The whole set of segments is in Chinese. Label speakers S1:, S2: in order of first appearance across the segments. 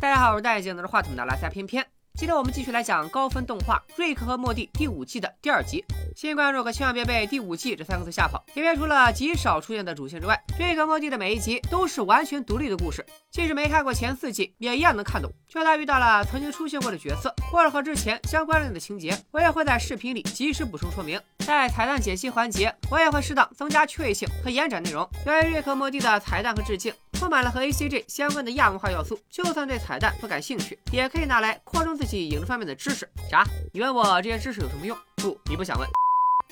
S1: 大家好，我是戴眼镜拿着话筒的拉塞偏偏。今天我们继续来讲高分动画《瑞克和莫蒂》第五季的第二集。新观众可千万别被“第五季”这三个字吓跑。偏偏除了极少出现的主线之外，瑞克和莫蒂的每一集都是完全独立的故事。即使没看过前四季，也一样能看懂。就算遇到了曾经出现过的角色，或者和之前相关联的情节，我也会在视频里及时补充说明。在彩蛋解析环节，我也会适当增加趣味性和延展内容。由于瑞克莫蒂的彩蛋和致敬，充满了和 A C G 相关的亚文化要素，就算对彩蛋不感兴趣，也可以拿来扩充自己影视方面的知识。啥？你问我这些知识有什么用？不，你不想问。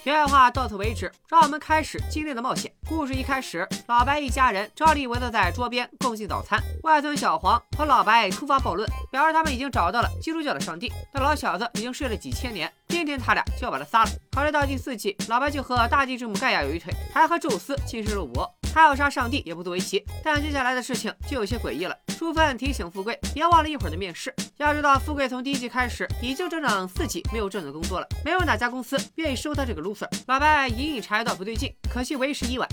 S1: 题外话到此为止，让我们开始今天的冒险。故事一开始，老白一家人照例围坐在桌边共进早餐。外孙小黄和老白突发暴论，表示他们已经找到了基督教的上帝，但老小子已经睡了几千年，今天他俩就要把他杀了。考虑到第四季，老白就和大地之母盖亚有一腿，还和宙斯亲生肉搏。他要杀上帝也不足为奇，但接下来的事情就有些诡异了。淑芬提醒富贵别忘了一会儿的面试。要知道，富贵从第一季开始已经整整四季没有正经工作了，没有哪家公司愿意收他这个 loser。老白隐隐察觉到不对劲，可惜为时已晚。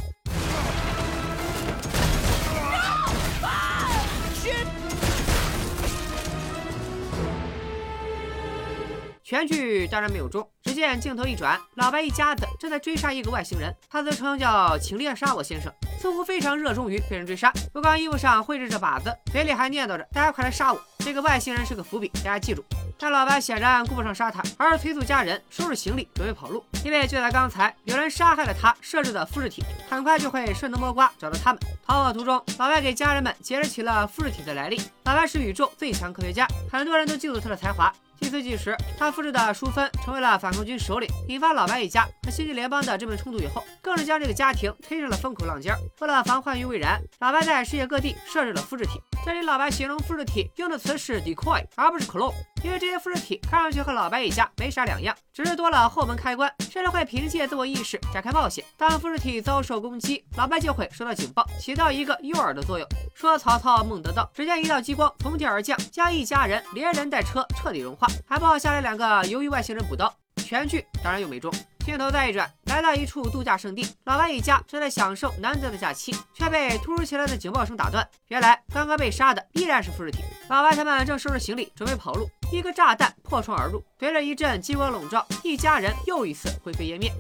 S1: 全剧当然没有中。只见镜头一转，老白一家子正在追杀一个外星人，他自称叫“请猎杀我先生”，似乎非常热衷于被人追杀。不光衣服上绘制着靶子，嘴里还念叨着“大家快来杀我”。这个外星人是个伏笔，大家记住。但老白显然顾不上杀他，而是催促家人收拾行李准备跑路，因为就在刚才，有人杀害了他设置的复制体，很快就会顺藤摸瓜找到他们。逃跑途中，老白给家人们解释起了复制体的来历。老白是宇宙最强科学家，很多人都嫉妒他的才华。第四季时，他复制的淑芬成为了反抗军首领，引发老白一家和星际联邦的这面冲突以后，更是将这个家庭推上了风口浪尖。为了防患于未然，老白在世界各地设置了复制体。这里老白形容复制体用的词是 decoy，而不是 clone，因为这些复制体看上去和老白一家没啥两样，只是多了后门开关，甚至会凭借自我意识展开冒险。当复制体遭受攻击，老白就会收到警报，起到一个诱饵的作用。说曹操孟得道，只见一道激光从天而降，将一家人连人带车彻底融化，还不好下来两个鱿鱼外星人补刀。全剧当然又没中。镜头再一转，来到一处度假胜地，老白一家正在享受难得的假期，却被突如其来的警报声打断。原来刚刚被杀的依然是复制体。老白他们正收拾行李准备跑路，一个炸弹破窗而入，随着一阵激光笼罩，一家人又一次灰飞烟灭。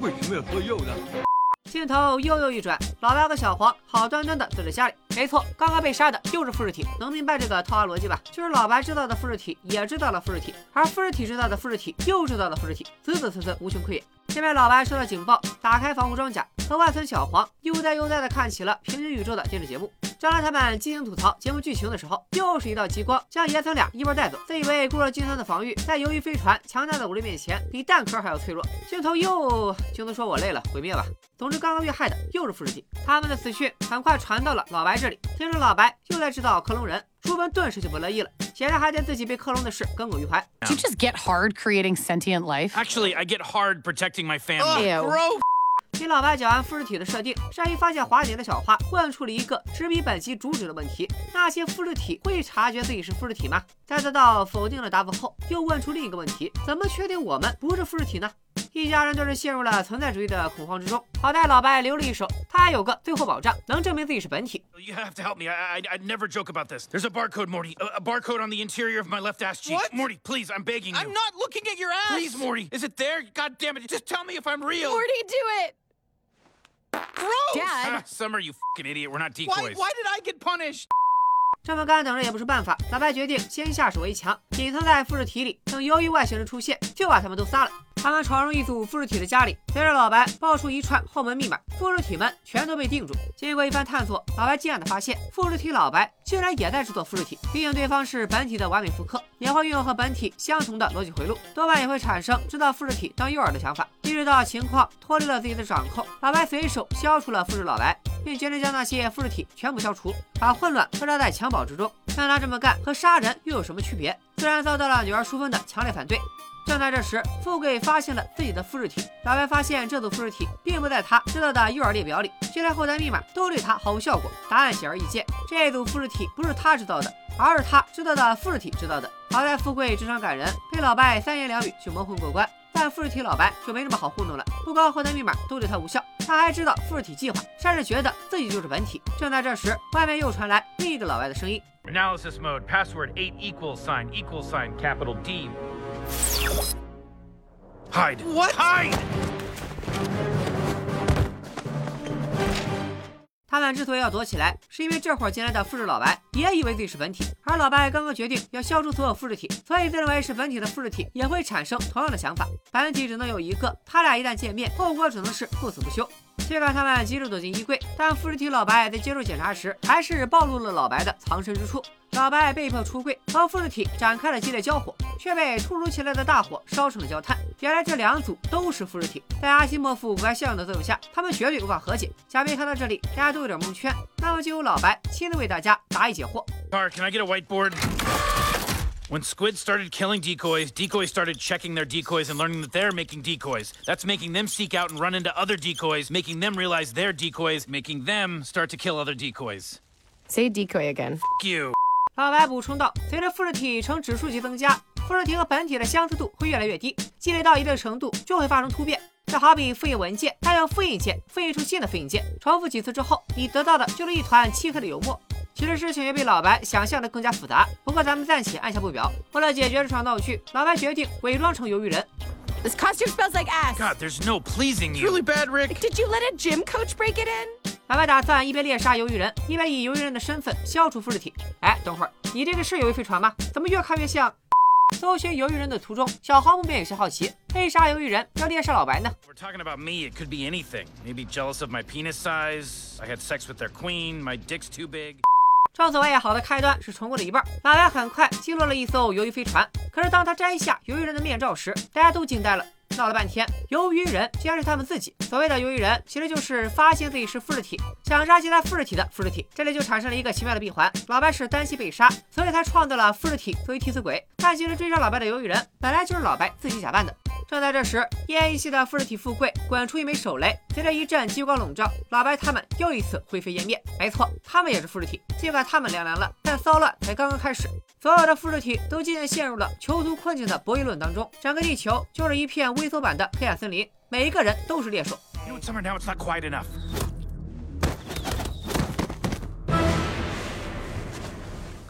S2: 为什么要喝药呢？
S1: 镜头又又一转，老白和小黄好端端的坐在家里。没错，刚刚被杀的就是复制体，能明白这个套娃逻辑吧？就是老白制造的复制体也制造了复制体，而复制体制造的复制体又制造了复制体，子子孙孙无穷匮也。这边老白收到警报，打开防护装甲，和外孙小黄悠哉悠哉的看起了平行宇宙的电视节目。正当他们激情吐槽节目剧情的时候，又是一道激光将爷孙俩一波带走。自以为固若金汤的防御，在鱿鱼飞船强大的武力面前，比蛋壳还要脆弱。镜头又，镜头说我累了，毁灭吧。总之，刚刚遇害的又是复制体，他们的死讯很快传到了老白这里。听说老白又在制造克隆人，淑芬顿时就不乐意了，显然还对自己被克隆的事耿耿于怀。
S3: Do you just get hard creating sentient life?
S4: Actually, I get hard protecting my family.
S3: Ew.
S1: 听老白讲完复制体的设定，善于发现滑点的小花问出了一个直逼本集主旨的问题：那些复制体会察觉自己是复制体吗？在得到否定的答复后，又问出另一个问题：怎么确定我们不是复制体呢？一家人顿时陷入了存在主义的恐慌之中。好在老白留了一手，他还有个最后保障，能证明自己是本体。
S4: You have to help me. I, I, I'd never joke about this. There's a barcode, Morty. A, a barcode on the interior of my left ass cheek.
S5: What?
S4: Morty, please, I'm begging you.
S5: I'm not looking at your ass.
S4: Please, Morty. Is it there? God damn it. Just tell me if I'm real.
S3: Morty, do it!
S5: Gross.
S3: Dad.
S4: Ah, Summer, you fucking idiot. We're not decoys.
S5: why did I get punished?
S1: 这么干等着也不是办法，老白决定先下手为强，隐藏在复制体里，等由于外星人出现，就把他们都杀了。他们闯入一组复制体的家里，随着老白报出一串后门密码，复制体们全都被定住。经过一番探索，老白惊讶地发现，复制体老白竟然也在制作复制体，毕竟对方是本体的完美复刻，也会运用和本体相同的逻辑回路，多半也会产生制造复制体当诱饵的想法。意识到情况脱离了自己的掌控，老白随手消除了复制老白，并决定将那些复制体全部消除，把混乱扼杀在襁褓之中。但他这么干和杀人又有什么区别？自然遭到了女儿淑芬的强烈反对。正在这时，富贵发现了自己的复制体。老白发现这组复制体并不在他知道的诱饵列表里，就连后台密码都对他毫无效果。答案显而易见，这组复制体不是他知道的，而是他知道的复制体知道的。好在富贵智商感人，被老白三言两语就蒙混过关。但复制体老白就没这么好糊弄了，不光后台密码都对他无效，他还知道复制体计划，甚至觉得自己就是本体。正在这时，外面又传来另一个老外的声音。
S4: Analysis mode. Password 8 equals sign equals sign capital D. Hide.
S5: What?
S4: Hide!
S1: 他们之所以要躲起来，是因为这会儿进来的复制老白也以为自己是本体，而老白刚刚决定要消除所有复制体，所以自认为是本体的复制体也会产生同样的想法。本体只能有一个，他俩一旦见面，后果只能是不死不休。尽管他们急着躲进衣柜，但复制体老白在接受检查时，还是暴露了老白的藏身之处。老白被迫出柜，和复制体展开了激烈交火，却被突如其来的大火烧成了焦炭。原来这两组都是复制体，在阿西莫夫五怪效应的作用下，他们绝对无法和解。假面看到这里，大家都有点蒙圈，那么就由老白亲自为大家答疑解惑。
S4: Car, can I get a whiteboard? When squids started killing decoys, decoys started checking their decoys and learning that they're making decoys. That's making them seek out and run into other decoys, making them realize they're decoys, making them start to kill other decoys.
S3: Say decoy again.
S4: F you.
S1: 老白补充道：“随着复制体呈指数级增加，复制体和本体的相似度会越来越低，积累到一定程度就会发生突变。这好比复印文件，它用复印件复印出新的复印件，重复几次之后，你得到的就是一团漆黑的油墨。其实事情也比老白想象的更加复杂，不过咱们暂且按下不表。为了解决这场闹剧，老白决定伪装成鱿鱼人。
S3: This costume smells like ass.
S4: God, there's no pleasing
S5: It's
S4: you.
S5: really bad, Rick.
S3: Did you let a gym coach break it in?
S1: 老白打算一边猎杀鱿鱼人，一边以鱿鱼人的身份消除复制体。哎，等会儿，你这个是鱿鱼飞船吗？怎么越看越像？搜寻鱿鱼人的途中，小黄不免有些好奇，为啥鱿鱼人要猎杀老白呢
S4: talking about me, it could be anything. Maybe jealous of my penis size. I had sex with their queen. My dick's too big.
S1: 正所谓好的开端是成功的一半，老白很快击落了一艘鱿鱼飞船。可是当他摘下鱿鱼人的面罩时，大家都惊呆了。闹了半天，鱿鱼人竟然是他们自己。所谓的鱿鱼人，其实就是发现自己是复制体，想杀其他复制体的复制体。这里就产生了一个奇妙的闭环：老白是担心被杀，所以才创造了复制体作为替死鬼。但其实追杀老白的鱿鱼人，本来就是老白自己假扮的。正在这时，奄奄一息的复制体富贵滚出一枚手雷，随着一阵激光笼罩，老白他们又一次灰飞烟灭。没错，他们也是复制体，尽管他们凉凉了，但骚乱才刚刚开始。所有的复制体都渐渐陷入了囚徒困境的博弈论当中，整个地球就是一片微缩版的黑暗森林，每一个人都是猎手。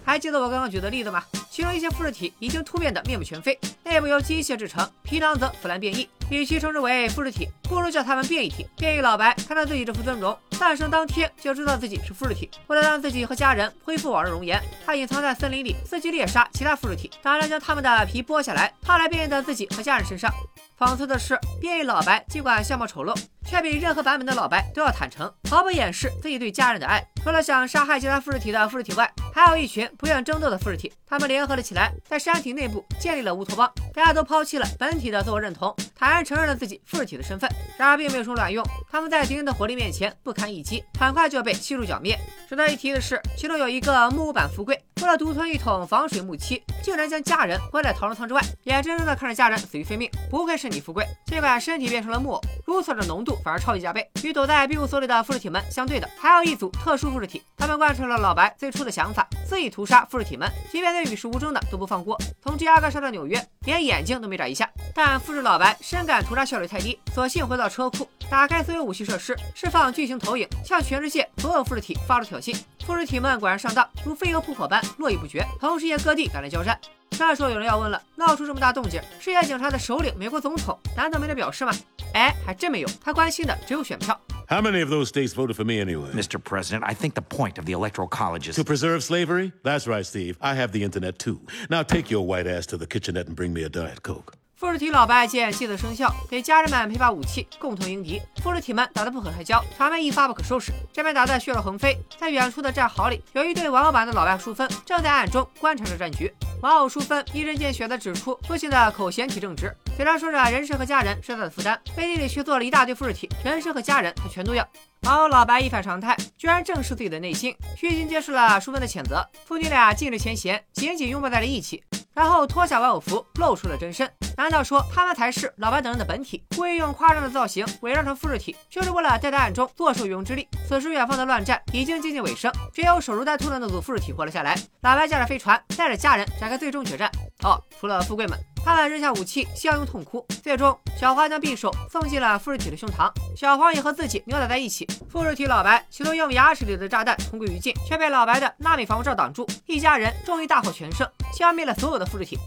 S1: 还记得我刚刚举的例子吗？其中一些复制体已经突变得面目全非，内部由机械制成，皮囊则腐烂变异。与其称之为复制体，不如叫他们变异体。变异老白看到自己这副尊容，诞生当天就知道自己是复制体。为了让自己和家人恢复往日容颜，他隐藏在森林里，伺机猎杀其他复制体，打算将他们的皮剥下来，套来变异到自己和家人身上。讽刺的是，变异老白尽管相貌丑陋，却比任何版本的老白都要坦诚，毫不掩饰自己对家人的爱。除了想杀害其他复制体的复制体外，还有一群不愿争斗的复制体，他们联合了起来，在山体内部建立了乌托邦。大家都抛弃了本体的自我认同，坦然承认了自己复制体的身份。然而并没有什么卵用，他们在敌人的火力面前不堪一击，很快就要被悉数剿灭。值得一提的是，其中有一个木屋版富贵，为了独吞一桶防水木漆，竟然将家人关在逃生舱之外，眼睁睁地看着家人死于非命。不愧是你富贵，尽管身体变成了木偶，如此的浓度反而超级加倍。与躲在庇护所里的复制体们相对的，还有一组特殊复制体，他们贯彻了老白最初的想法，肆意屠杀复制体们，即便对与世无争的都不放过。从芝加哥杀到纽约，连眼睛都没眨一下。但复制老白深感屠杀效率太低，索性回到车库，打开所有武器设施，释放巨型投影，向全世界所有复制体发出挑衅。复制体们果然上当，如飞蛾扑火般络绎不绝，从世界各地赶来交战。这时候有人要问了，闹出这么大动静，世界警察的首领美国总统难道没得表示吗？哎，还真没有，他关心的只有选票。
S6: How many of those states voted for me anyway?
S7: Mr. President, I think the point of the Electoral College is
S6: To preserve slavery? That's right, Steve. I have the internet too. Now take your white ass to the kitchenette and bring me a Diet Coke.
S1: 复制体老白见妻子生效，给家人们配发武器，共同迎敌。复制体们打得不可开交，场面一发不可收拾。这边打得血肉横飞，在远处的战壕里，有一对玩偶版的老白淑芬正在暗中观察着战局。玩偶淑芬一针见血地指出父亲的口嫌体正直，嘴上说着人生和家人是他的负担，背地里却做了一大堆复制体，人生和家人他全都要。玩偶老白一反常态，居然正视自己的内心，虚心接受了淑芬的谴责。父女俩尽释前嫌，紧紧拥抱在了一起。然后脱下玩偶服，露出了真身。难道说他们才是老白等人的本体？故意用夸张的造型伪装成复制体，就是为了在他暗中坐收渔翁之利。此时远方的乱战已经接近尾声，只有守株待兔的那组复制体活了下来。老白驾着飞船，带着家人展开最终决战。哦，除了富贵们，他们扔下武器，相拥痛哭。最终，小花将匕首送进了富士体的胸膛，小黄也和自己扭打在一起。富士体老白企图用牙齿里的炸弹同归于尽，却被老白的纳米防护罩挡住。一家人终于大获全胜，消灭了所有的复制体。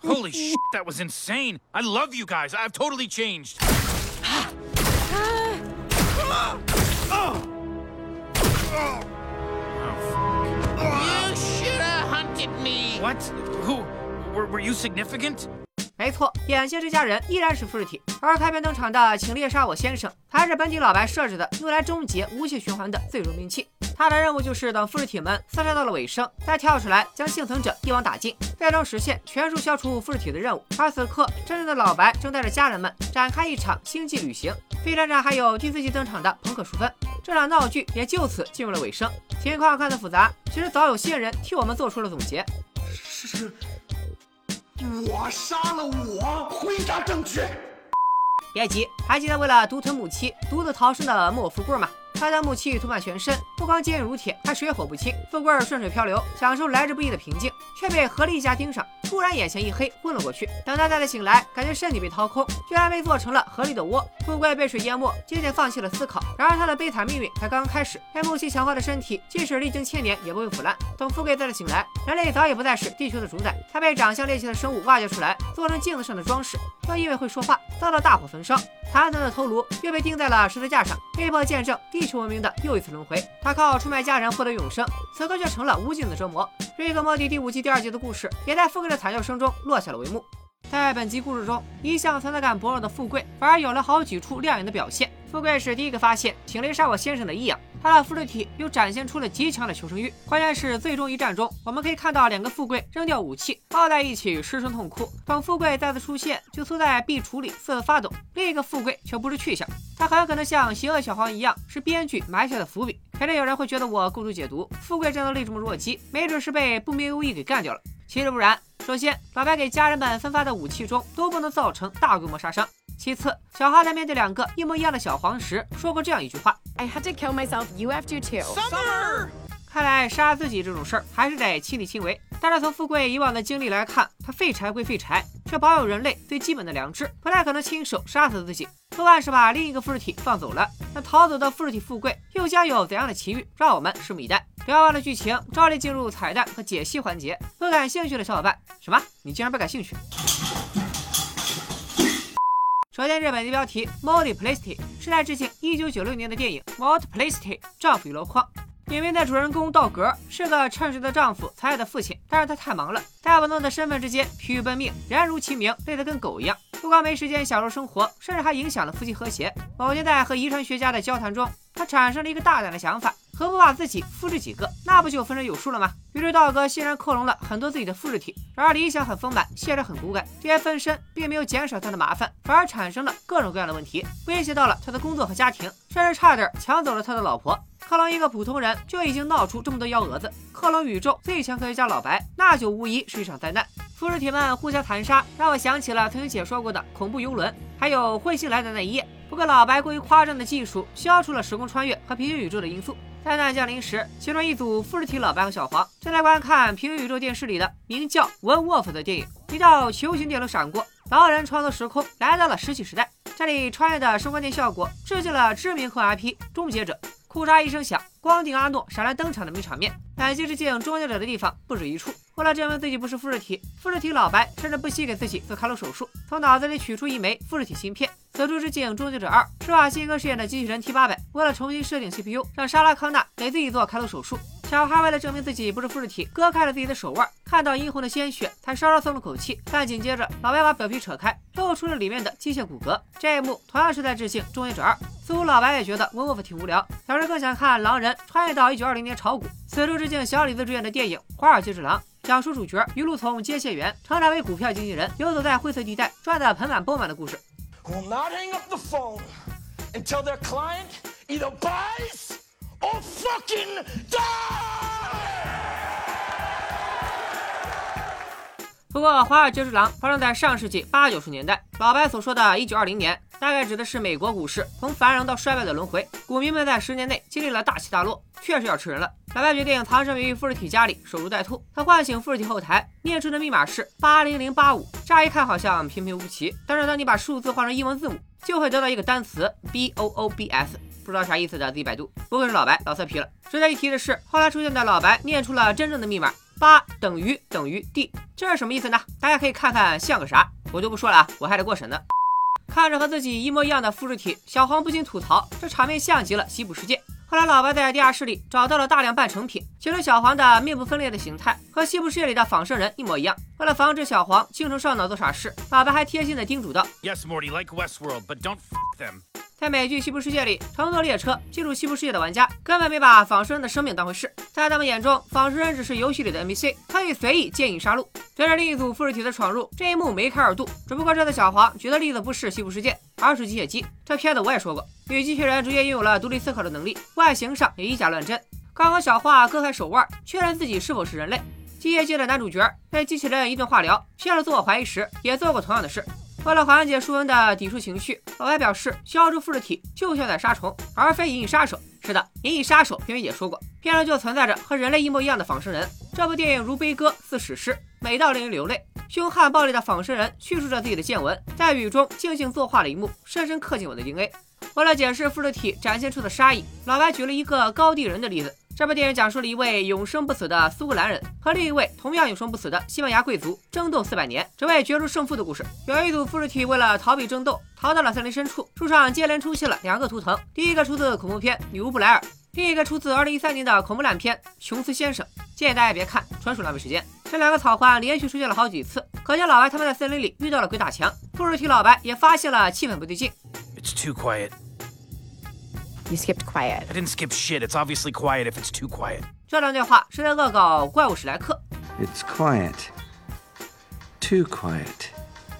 S4: Holy shit, that was insane. I love you guys. I've totally changed.
S5: You should have hunted me.
S4: What? Were, you significant?
S1: 没错，眼前这家人依然是复制体，而开篇登场的请猎杀我先生，还是本体老白设置的用来终结无限循环的最终兵器。他的任务就是等复制体们厮杀到了尾声，再跳出来将幸存者一网打尽，最终实现全数消除复制体的任务。而此刻，真正的老白正带着家人们展开一场星际旅行，飞船上还有第四季登场的朋克淑芬，这场闹剧也就此进入了尾声。情况看似复杂，其实早有新人替我们做出了总结。
S2: 是，我杀了我，回答正确。
S1: 别急，还记得为了独吞母妻独自逃生的木偶富贵吗？他将木器涂满全身，不光坚硬如铁，还水火不侵。富贵顺水漂流，享受来之不易的平静，却被何丽一家盯上，突然眼前一黑，昏了过去。等他再次醒来，感觉身体被掏空，居然被做成了河里的窝。富贵被水淹没，渐渐放弃了思考。然而他的悲惨命运才刚刚开始。被木器强化的身体，即使历经千年也不会腐烂。等富贵再次醒来，人类早已不再是地球的主宰。他被长相猎奇的生物挖掘出来，做成镜子上的装饰，又因为会说话，遭到大火焚烧。残存的头颅又被钉在了十字架上，被迫见证地球文明的又一次轮回。他靠出卖家人获得永生，此刻却成了无尽的折磨。瑞克莫蒂第五季第二集的故事，也在富贵的惨叫声中落下了帷幕。在本集故事中，一向存在感薄弱的富贵，反而有了好几处亮眼的表现。富贵是第一个发现请雷杀我先生的异样，他的复制体又展现出了极强的求生欲。关键是最终一战中，我们可以看到两个富贵扔掉武器，抱在一起失声痛哭。等富贵再次出现，就缩在壁橱里瑟瑟发抖。另一个富贵却不知去向，他很可能像邪恶小黄一样，是编剧埋下的伏笔。肯定有人会觉得我过度解读，富贵战斗力这么弱鸡，没准是被不明无义给干掉了。其实不然，首先，老白给家人们分发的武器中都不能造成大规模杀伤。其次，小哈在面对两个一模一样的小黄时，说过这样一句话
S3: I had to kill myself. You have to too.
S5: Summer.
S1: 看来杀自己这种事儿还是得亲力亲为。但是从富贵以往的经历来看，他废柴归废柴，却保有人类最基本的良知，不太可能亲手杀死自己。多半是把另一个复制体放走了。那逃走的复制体富贵又将有怎样的奇遇？让我们拭目以待。聊完了剧情，照例进入彩蛋和解析环节。不感兴趣的小伙伴，什么？你竟然不感兴趣？首先，日本的标题 Multiplicity 是在致敬1996年的电影 Multiplicity 丈夫与箩筐。影片的主人公道格是个称职的丈夫、才爱的父亲，但是他太忙了，在不同的身份之间疲于奔命，人如其名，累得跟狗一样。不光没时间享受生活，甚至还影响了夫妻和谐。某天在和遗传学家的交谈中，他产生了一个大胆的想法：何不把自己复制几个？那不就分身有术了吗？于是道格欣然克隆了很多自己的复制体。然而理想很丰满，现实很骨感。这些分身并没有减少他的麻烦，反而产生了各种各样的问题，威胁到了他的工作和家庭，甚至差点抢走了他的老婆。克隆一个普通人就已经闹出这么多幺蛾子，克隆宇宙最强科学家老白，那就无疑是一场灾难。复制体们互相残杀，让我想起了曾经解说过的恐怖游轮，还有彗星来的那一夜。不过老白过于夸张的技术消除了时空穿越和平行宇宙的因素。灾难降临时，其中一组复制体老白和小黄正在观看平行宇宙电视里的名叫《文沃夫》的电影。一道球形电流闪过，狼人穿梭时空，来到了石器时代。这里穿越的声光电效果致敬了知名科幻 IP《终结者》。裤衩一声响，光顶阿诺闪来登场的名场面。感激致敬终结者的地方不止一处。为了证明自己不是复制体，复制体老白甚至不惜给自己做开颅手术，从脑子里取出一枚复制体芯片。此处致敬终结者二，施瓦辛格饰演的机器人 T 八百，为了重新设定 CPU，让莎拉康纳给自己做开颅手术。小孩为了证明自己不是复制体，割开了自己的手腕，看到殷红的鲜血，才稍稍松了口气。但紧接着，老白把表皮扯开，露出了里面的机械骨骼。这一幕同样是在致敬终结者二。似乎老白也觉得温沃夫挺无聊，小时更想看狼人穿越到一九二零年炒股。此处致敬小李子主演的电影《华尔街之狼》，讲述主角一路从接线员成长为股票经纪人，游走在灰色地带，赚得盆满钵满的故事。
S2: Will not hang up the phone until their client either buys or fucking die
S1: 不过，《华尔街之狼》发生在上世纪八九十年代，老白所说的“一九二零年”，大概指的是美国股市从繁荣到衰败的轮回，股民们在十年内经历了大起大落，确实要吃人了。老白决定藏身于富士体家里，守株待兔。他唤醒富士体后台，念出的密码是八零零八五。乍一看好像平平无奇，但是当你把数字换成英文字母，就会得到一个单词 B O O B S。不知道啥意思的自己百度。不愧是老白，老色批了。值得一提的是，后来出现的老白念出了真正的密码：八等于等于 D。这是什么意思呢？大家可以看看像个啥，我就不说了啊，我还得过审呢。看着和自己一模一样的复制体，小黄不禁吐槽：这场面像极了西部世界。后来，老白在地下室里找到了大量半成品，其中小黄的面部分裂的形态和西部世界里的仿生人一模一样。为了防止小黄精神上脑做傻事，老白还贴心的叮嘱道
S4: ：“Yes, Morty, like Westworld, but don't f them.”
S1: 在美剧《西部世界》里，乘坐列车进入西部世界的玩家根本没把仿生人的生命当回事，在他们眼中，仿生人只是游戏里的 NPC，可以随意见影杀戮。随着另一组复制体的闯入，这一幕梅开二度。只不过这次小黄举的例子不是西部世界，而是机械姬。这片子我也说过，与机器人逐渐拥有了独立思考的能力，外形上也以假乱真。刚和小花割开手腕，确认自己是否是人类。机械姬的男主角被机器人一顿化疗，骗了自我怀疑时，也做过同样的事。为了缓解舒文的抵触情绪，老白表示消除复制体就像在杀虫，而非银翼杀手。是的，银翼杀手片尾也说过，片中就存在着和人类一模一样的仿生人。这部电影如悲歌似史诗，美到令人流泪。凶悍暴力的仿生人叙述着自己的见闻，在雨中静静作画了一幕，深深刻进我的 DNA。为了解释复制体展现出的杀意，老白举了一个高地人的例子。这部电影讲述了一位永生不死的苏格兰人和另一位同样永生不死的西班牙贵族争斗四百年，只为决出胜负的故事。有一组复制体为了逃避争斗，逃到了森林深处。树上接连出现了两个图腾，第一个出自恐怖片《女巫布莱尔》，另一个出自2013年的恐怖烂片《琼斯先生》。建议大家别看，纯属浪费时间。这两个草环连续出现了好几次，可见老白他们在森林里遇到了鬼打墙。复制体老白也发现了气氛不对劲。
S4: It's too quiet.
S3: You skipped quiet.
S4: I didn't skip shit. It's obviously quiet if it's too quiet.
S1: 这段对话是在恶搞怪物史莱克。
S8: It's quiet. Too quiet.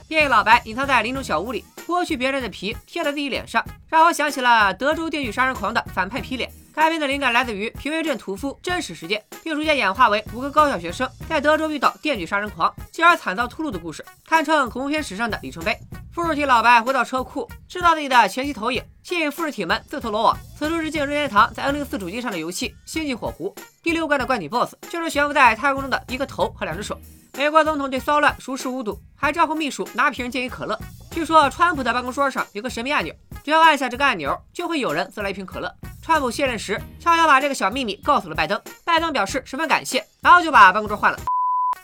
S1: 电影老白隐藏在林中小屋里，剥去别人的皮贴在自己脸上，让我想起了德州电锯杀人狂的反派皮脸。该片的灵感来自于平原镇屠夫真实事件，并逐渐演化为五个高校学生在德州遇到电锯杀人狂，进而惨遭屠戮的故事，堪称恐怖片史上的里程碑。复制体老白回到车库，制造自己的全息投影，吸引复制体们自投罗网。此处致敬任天堂在 N 零四主机上的游戏《星际火狐》。第六关的怪女 BOSS 就是悬浮在太空中的一个头和两只手。美国总统对骚乱熟视无睹，还招呼秘书拿瓶建议可乐。据说川普的办公桌上有个神秘按钮，只要按下这个按钮，就会有人送来一瓶可乐。川普卸任时悄悄把这个小秘密告诉了拜登，拜登表示十分感谢，然后就把办公桌换了。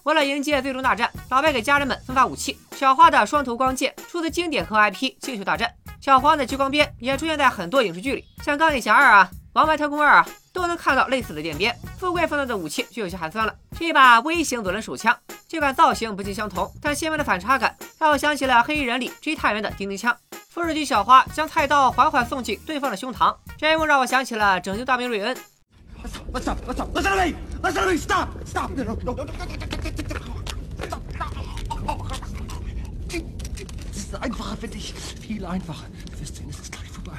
S1: 为了迎接最终大战，老白给家人们分发武器。小花的双头光剑出自经典科 IP《星球大战》，小黄的激光鞭也出现在很多影视剧里，像《钢铁侠二》啊，《王牌特工二》啊，都能看到类似的电鞭。富贵放到的武器就有些寒酸了，是一把微型左轮手枪，尽管造型不尽相同，但鲜明的反差感让我想起了《黑衣人》里追探员的叮叮枪。复制体小花将菜刀缓缓送进对方的胸膛，这一幕让我想起了《拯救大兵瑞恩》。
S2: Me. Me. Stop. Stop. No, no, no, no, no, no, Stop. Es ist einfacher für dich. Viel einfacher. Du wirst sehen, es ist gleich vorbei.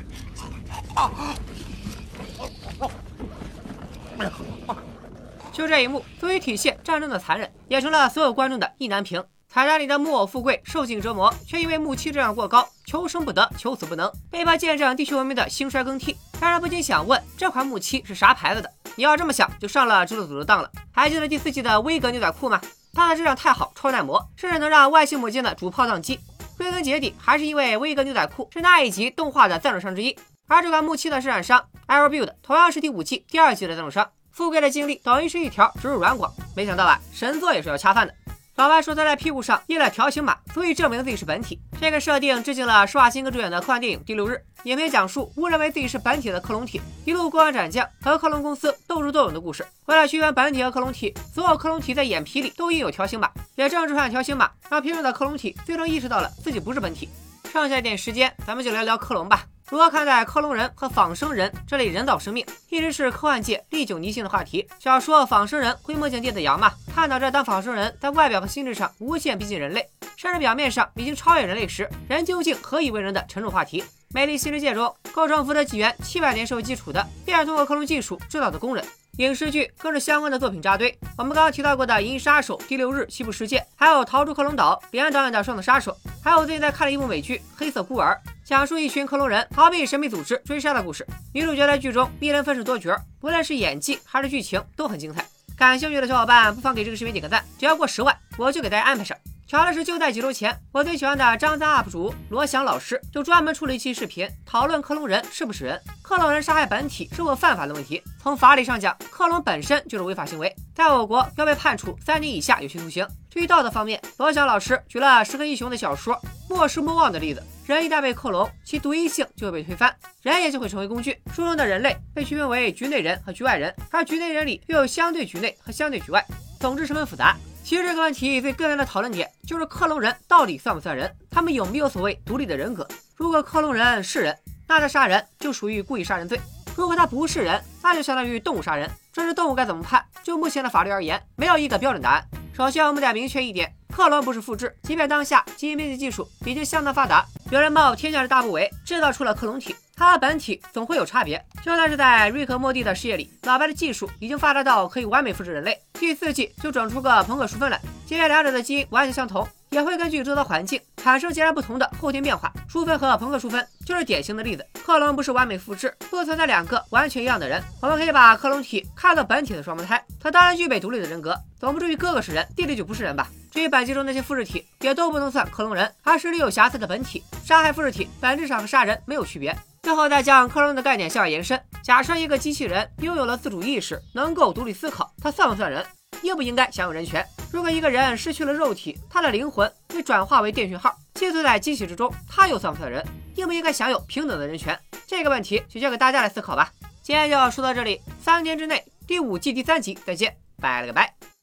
S1: 就这一幕，足以体现战争的残忍，也成了所有观众的意难平。彩蛋里的木偶富贵受尽折磨，却因为木器质量过高，求生不得，求死不能，被迫见证地球文明的兴衰更替，让人不禁想问：这款木器是啥牌子的？你要这么想，就上了制作组的当了。还记得第四季的威格牛仔裤吗？它的质量太好，超耐磨，甚至能让外星母舰的主炮宕机。归根结底，还是因为威格牛仔裤是那一集动画的赞助商之一，而这款木器的生产商 Air Build 同样是第五季第二季的赞助商。富贵的经历等于是一条植入软广，没想到吧，神作也是要恰饭的。老白说他在屁股上印了条形码，足以证明自己是本体。这个设定致敬了施瓦辛格主演的科幻电影《第六日》。影片讲述误认为自己是本体的克隆体一路过关斩将，和克隆公司斗智斗勇的故事。为了区分本体和克隆体，所有克隆体在眼皮里都印有条形码。也正是这款条形码，让片中的克隆体最终意识到了自己不是本体。剩下一点时间，咱们就聊聊克隆吧。如何看待克隆人和仿生人这类人造生命，一直是科幻界历久弥新的话题。小说《仿生人》灰梦境电子羊嘛，探讨着当仿生人在外表和心智上无限逼近人类，甚至表面上已经超越人类时，人究竟何以为人的沉重话题。《美丽新世界》中，构成福德纪元七百年社会基础的，便是通过克隆技术制造的工人。影视剧更是相关的作品扎堆。我们刚刚提到过的《银翼杀手》《第六日》《西部世界》，还有《逃出克隆岛》李安导演的《双子杀手》，还有最近在看了一部美剧《黑色孤儿》，讲述一群克隆人逃避神秘组织追杀的故事。女主角在剧中一人分饰多角，无论是演技还是剧情都很精彩。感兴趣的小伙伴不妨给这个视频点个赞，只要过十万，我就给大家安排上。巧的是，就在几周前，我最喜欢的张三 UP 主罗翔老师就专门出了一期视频，讨论克隆人是不是人，克隆人杀害本体是否犯法的问题。从法理上讲，克隆本身就是违法行为，在我国要被判处三年以下有期徒刑。至于道德方面，罗翔老师举了石黑一雄的小说《莫失莫忘》的例子，人一旦被克隆，其独一性就会被推翻，人也就会成为工具。书中的人类被区分为局内人和局外人，而局内人里又有相对局内和相对局外，总之十分复杂。其实这个问题最根源的讨论点就是克隆人到底算不算人？他们有没有所谓独立的人格？如果克隆人是人，那他杀人就属于故意杀人罪；如果他不是人，那就相当于动物杀人。这是动物该怎么判？就目前的法律而言，没有一个标准答案。首先，我们得明确一点：克隆不是复制。即便当下基因编辑技术已经相当发达，有人冒天下之大不韪制造出了克隆体。它和本体总会有差别，就算是在瑞克莫蒂的世界里，老白的技术已经发达到可以完美复制人类。第四季就整出个朋克淑芬来，即便两者的基因完全相同，也会根据周遭环境产生截然不同的后天变化。淑芬和朋克淑芬就是典型的例子。克隆不是完美复制，不存在两个完全一样的人。我们可以把克隆体看作本体的双胞胎，它当然具备独立的人格，总不至于哥哥是人，弟弟就不是人吧？至于本集中那些复制体，也都不能算克隆人，而是略有瑕疵的本体。杀害复制体本质上和杀人没有区别。最后再将克隆的概念向外延伸，假设一个机器人拥有了自主意识，能够独立思考，它算不算人？应不应该享有人权？如果一个人失去了肉体，他的灵魂被转化为电讯号，寄存在机器之中，他又算不算人？应不应该享有平等的人权？这个问题就交给大家来思考吧。今天就要说到这里，三天之内第五季第三集再见，拜了个拜。